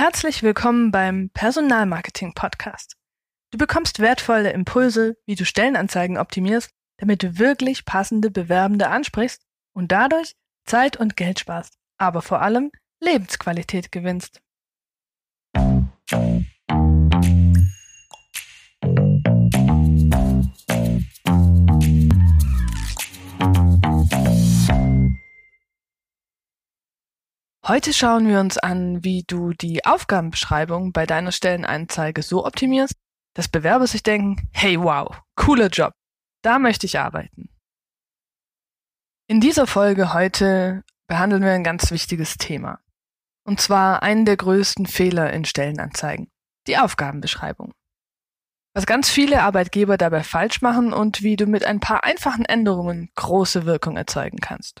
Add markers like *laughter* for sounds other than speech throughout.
Herzlich willkommen beim Personalmarketing Podcast. Du bekommst wertvolle Impulse, wie du Stellenanzeigen optimierst, damit du wirklich passende Bewerbende ansprichst und dadurch Zeit und Geld sparst, aber vor allem Lebensqualität gewinnst. Heute schauen wir uns an, wie du die Aufgabenbeschreibung bei deiner Stellenanzeige so optimierst, dass Bewerber sich denken, hey wow, cooler Job, da möchte ich arbeiten. In dieser Folge heute behandeln wir ein ganz wichtiges Thema. Und zwar einen der größten Fehler in Stellenanzeigen, die Aufgabenbeschreibung. Was ganz viele Arbeitgeber dabei falsch machen und wie du mit ein paar einfachen Änderungen große Wirkung erzeugen kannst.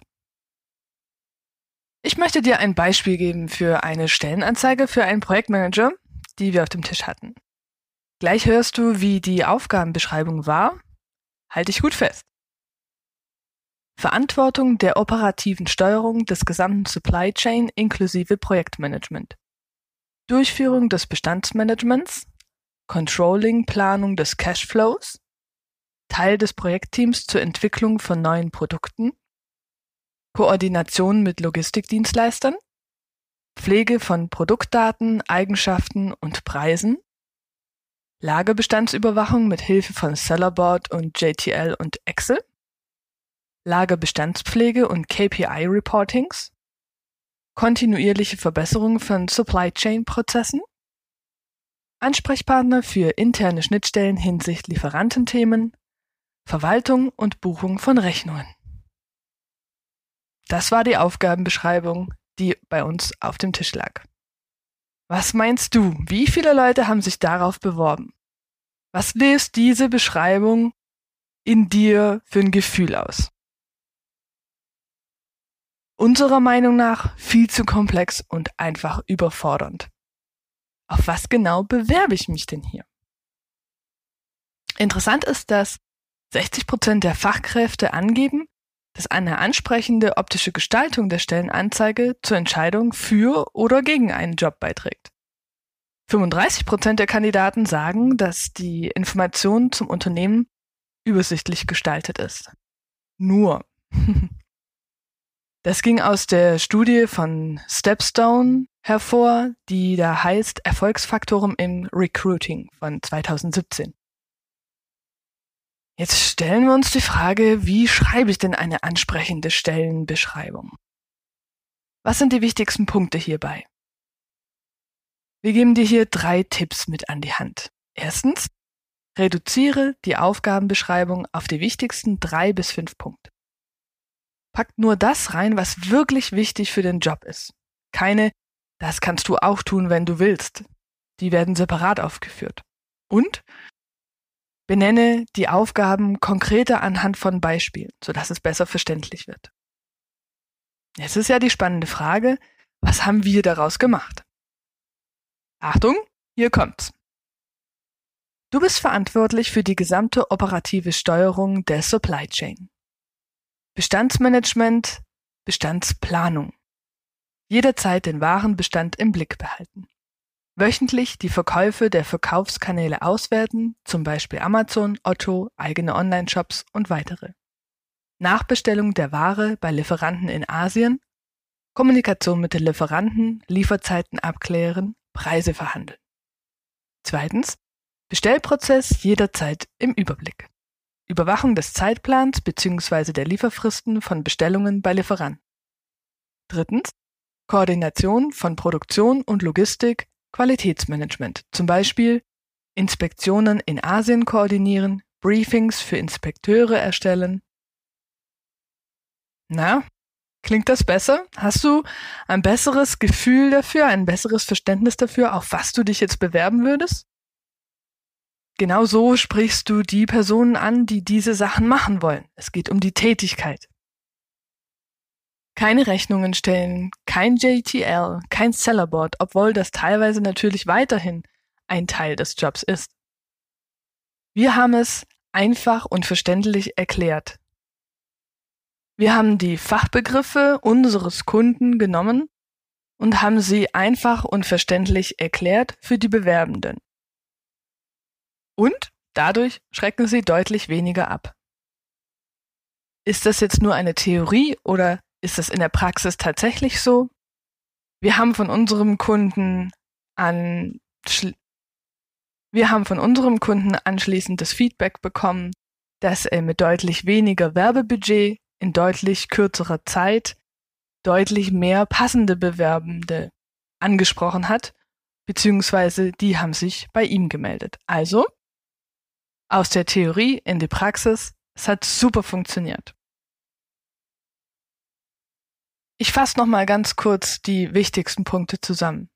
Ich möchte dir ein Beispiel geben für eine Stellenanzeige für einen Projektmanager, die wir auf dem Tisch hatten. Gleich hörst du, wie die Aufgabenbeschreibung war. Halte dich gut fest. Verantwortung der operativen Steuerung des gesamten Supply Chain inklusive Projektmanagement. Durchführung des Bestandsmanagements, Controlling Planung des Cashflows, Teil des Projektteams zur Entwicklung von neuen Produkten, Koordination mit Logistikdienstleistern, Pflege von Produktdaten, Eigenschaften und Preisen, Lagerbestandsüberwachung mit Hilfe von Sellerboard und JTL und Excel, Lagerbestandspflege und KPI-Reportings, kontinuierliche Verbesserung von Supply Chain Prozessen, Ansprechpartner für interne Schnittstellen hinsichtlich Lieferantenthemen, Verwaltung und Buchung von Rechnungen. Das war die Aufgabenbeschreibung, die bei uns auf dem Tisch lag. Was meinst du, wie viele Leute haben sich darauf beworben? Was löst diese Beschreibung in dir für ein Gefühl aus? Unserer Meinung nach viel zu komplex und einfach überfordernd. Auf was genau bewerbe ich mich denn hier? Interessant ist, dass 60 Prozent der Fachkräfte angeben, dass eine ansprechende optische Gestaltung der Stellenanzeige zur Entscheidung für oder gegen einen Job beiträgt. 35 Prozent der Kandidaten sagen, dass die Information zum Unternehmen übersichtlich gestaltet ist. Nur. *laughs* Das ging aus der Studie von Stepstone hervor, die da heißt Erfolgsfaktoren im Recruiting von 2017. Jetzt stellen wir uns die Frage, wie schreibe ich denn eine ansprechende Stellenbeschreibung? Was sind die wichtigsten Punkte hierbei? Wir geben dir hier drei Tipps mit an die Hand. Erstens, reduziere die Aufgabenbeschreibung auf die wichtigsten drei bis fünf Punkte. Pack nur das rein, was wirklich wichtig für den Job ist. Keine, das kannst du auch tun, wenn du willst. Die werden separat aufgeführt. Und Benenne die Aufgaben konkreter anhand von Beispielen, sodass es besser verständlich wird. Jetzt ist ja die spannende Frage, was haben wir daraus gemacht? Achtung, hier kommt's. Du bist verantwortlich für die gesamte operative Steuerung der Supply Chain. Bestandsmanagement, Bestandsplanung. Jederzeit den Warenbestand im Blick behalten. Wöchentlich die Verkäufe der Verkaufskanäle auswerten, zum Beispiel Amazon, Otto, eigene Online-Shops und weitere. Nachbestellung der Ware bei Lieferanten in Asien, Kommunikation mit den Lieferanten, Lieferzeiten abklären, Preise verhandeln. Zweitens, Bestellprozess jederzeit im Überblick. Überwachung des Zeitplans bzw. der Lieferfristen von Bestellungen bei Lieferanten. Drittens, Koordination von Produktion und Logistik Qualitätsmanagement, zum Beispiel Inspektionen in Asien koordinieren, Briefings für Inspekteure erstellen. Na, klingt das besser? Hast du ein besseres Gefühl dafür, ein besseres Verständnis dafür, auf was du dich jetzt bewerben würdest? Genau so sprichst du die Personen an, die diese Sachen machen wollen. Es geht um die Tätigkeit keine Rechnungen stellen, kein JTL, kein Sellerboard, obwohl das teilweise natürlich weiterhin ein Teil des Jobs ist. Wir haben es einfach und verständlich erklärt. Wir haben die Fachbegriffe unseres Kunden genommen und haben sie einfach und verständlich erklärt für die Bewerbenden. Und dadurch schrecken sie deutlich weniger ab. Ist das jetzt nur eine Theorie oder ist das in der Praxis tatsächlich so? Wir haben von unserem Kunden an wir haben von unserem Kunden anschließend das Feedback bekommen, dass er mit deutlich weniger Werbebudget in deutlich kürzerer Zeit deutlich mehr passende Bewerbende angesprochen hat, beziehungsweise die haben sich bei ihm gemeldet. Also aus der Theorie in die Praxis, es hat super funktioniert. Ich fasse nochmal ganz kurz die wichtigsten Punkte zusammen.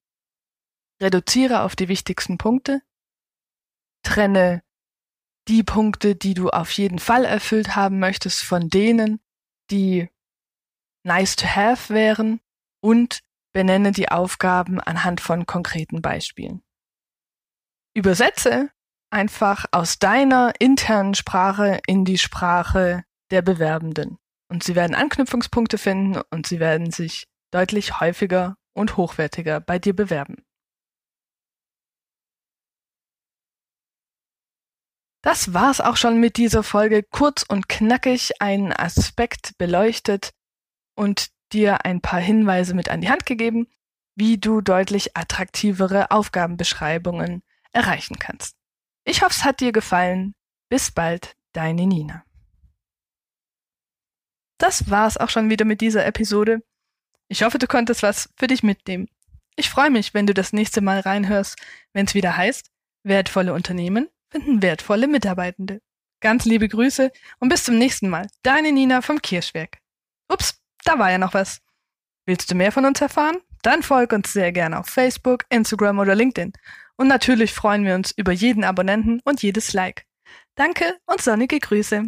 Reduziere auf die wichtigsten Punkte, trenne die Punkte, die du auf jeden Fall erfüllt haben möchtest, von denen, die nice to have wären und benenne die Aufgaben anhand von konkreten Beispielen. Übersetze einfach aus deiner internen Sprache in die Sprache der Bewerbenden. Und sie werden Anknüpfungspunkte finden und sie werden sich deutlich häufiger und hochwertiger bei dir bewerben. Das war's auch schon mit dieser Folge. Kurz und knackig einen Aspekt beleuchtet und dir ein paar Hinweise mit an die Hand gegeben, wie du deutlich attraktivere Aufgabenbeschreibungen erreichen kannst. Ich hoffe, es hat dir gefallen. Bis bald, deine Nina. Das war's auch schon wieder mit dieser Episode. Ich hoffe, du konntest was für dich mitnehmen. Ich freue mich, wenn du das nächste Mal reinhörst, wenn es wieder heißt, wertvolle Unternehmen finden wertvolle Mitarbeitende. Ganz liebe Grüße und bis zum nächsten Mal. Deine Nina vom Kirschwerk. Ups, da war ja noch was. Willst du mehr von uns erfahren? Dann folg uns sehr gerne auf Facebook, Instagram oder LinkedIn. Und natürlich freuen wir uns über jeden Abonnenten und jedes Like. Danke und sonnige Grüße.